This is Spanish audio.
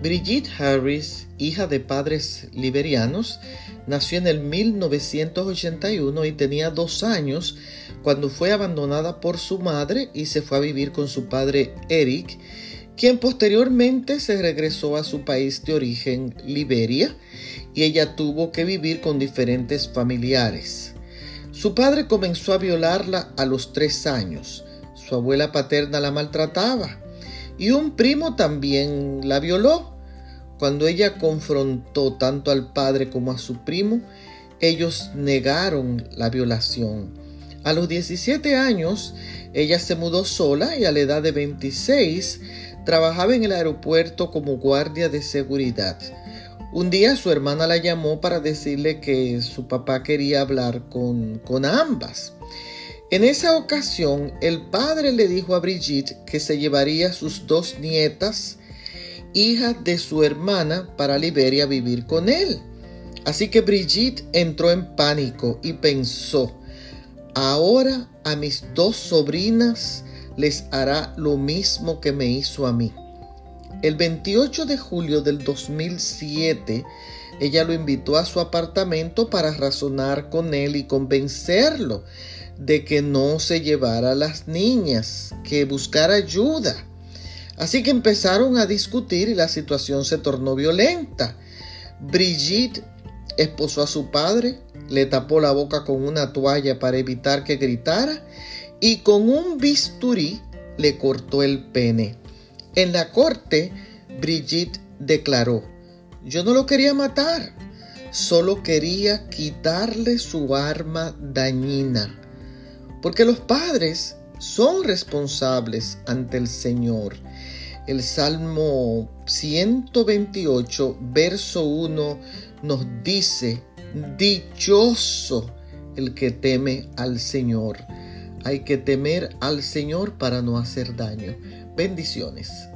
Brigitte Harris, hija de padres liberianos, nació en el 1981 y tenía dos años cuando fue abandonada por su madre y se fue a vivir con su padre Eric, quien posteriormente se regresó a su país de origen, Liberia, y ella tuvo que vivir con diferentes familiares. Su padre comenzó a violarla a los tres años. Su abuela paterna la maltrataba y un primo también la violó. Cuando ella confrontó tanto al padre como a su primo, ellos negaron la violación. A los 17 años, ella se mudó sola y a la edad de 26 trabajaba en el aeropuerto como guardia de seguridad. Un día su hermana la llamó para decirle que su papá quería hablar con, con ambas. En esa ocasión, el padre le dijo a Brigitte que se llevaría sus dos nietas, hijas de su hermana, para Liberia vivir con él. Así que Brigitte entró en pánico y pensó, ahora a mis dos sobrinas les hará lo mismo que me hizo a mí. El 28 de julio del 2007, ella lo invitó a su apartamento para razonar con él y convencerlo de que no se llevara a las niñas, que buscara ayuda. Así que empezaron a discutir y la situación se tornó violenta. Brigitte esposó a su padre, le tapó la boca con una toalla para evitar que gritara y con un bisturí le cortó el pene. En la corte, Brigitte declaró, yo no lo quería matar, solo quería quitarle su arma dañina porque los padres son responsables ante el Señor. El Salmo 128, verso 1 nos dice, dichoso el que teme al Señor. Hay que temer al Señor para no hacer daño. Bendiciones.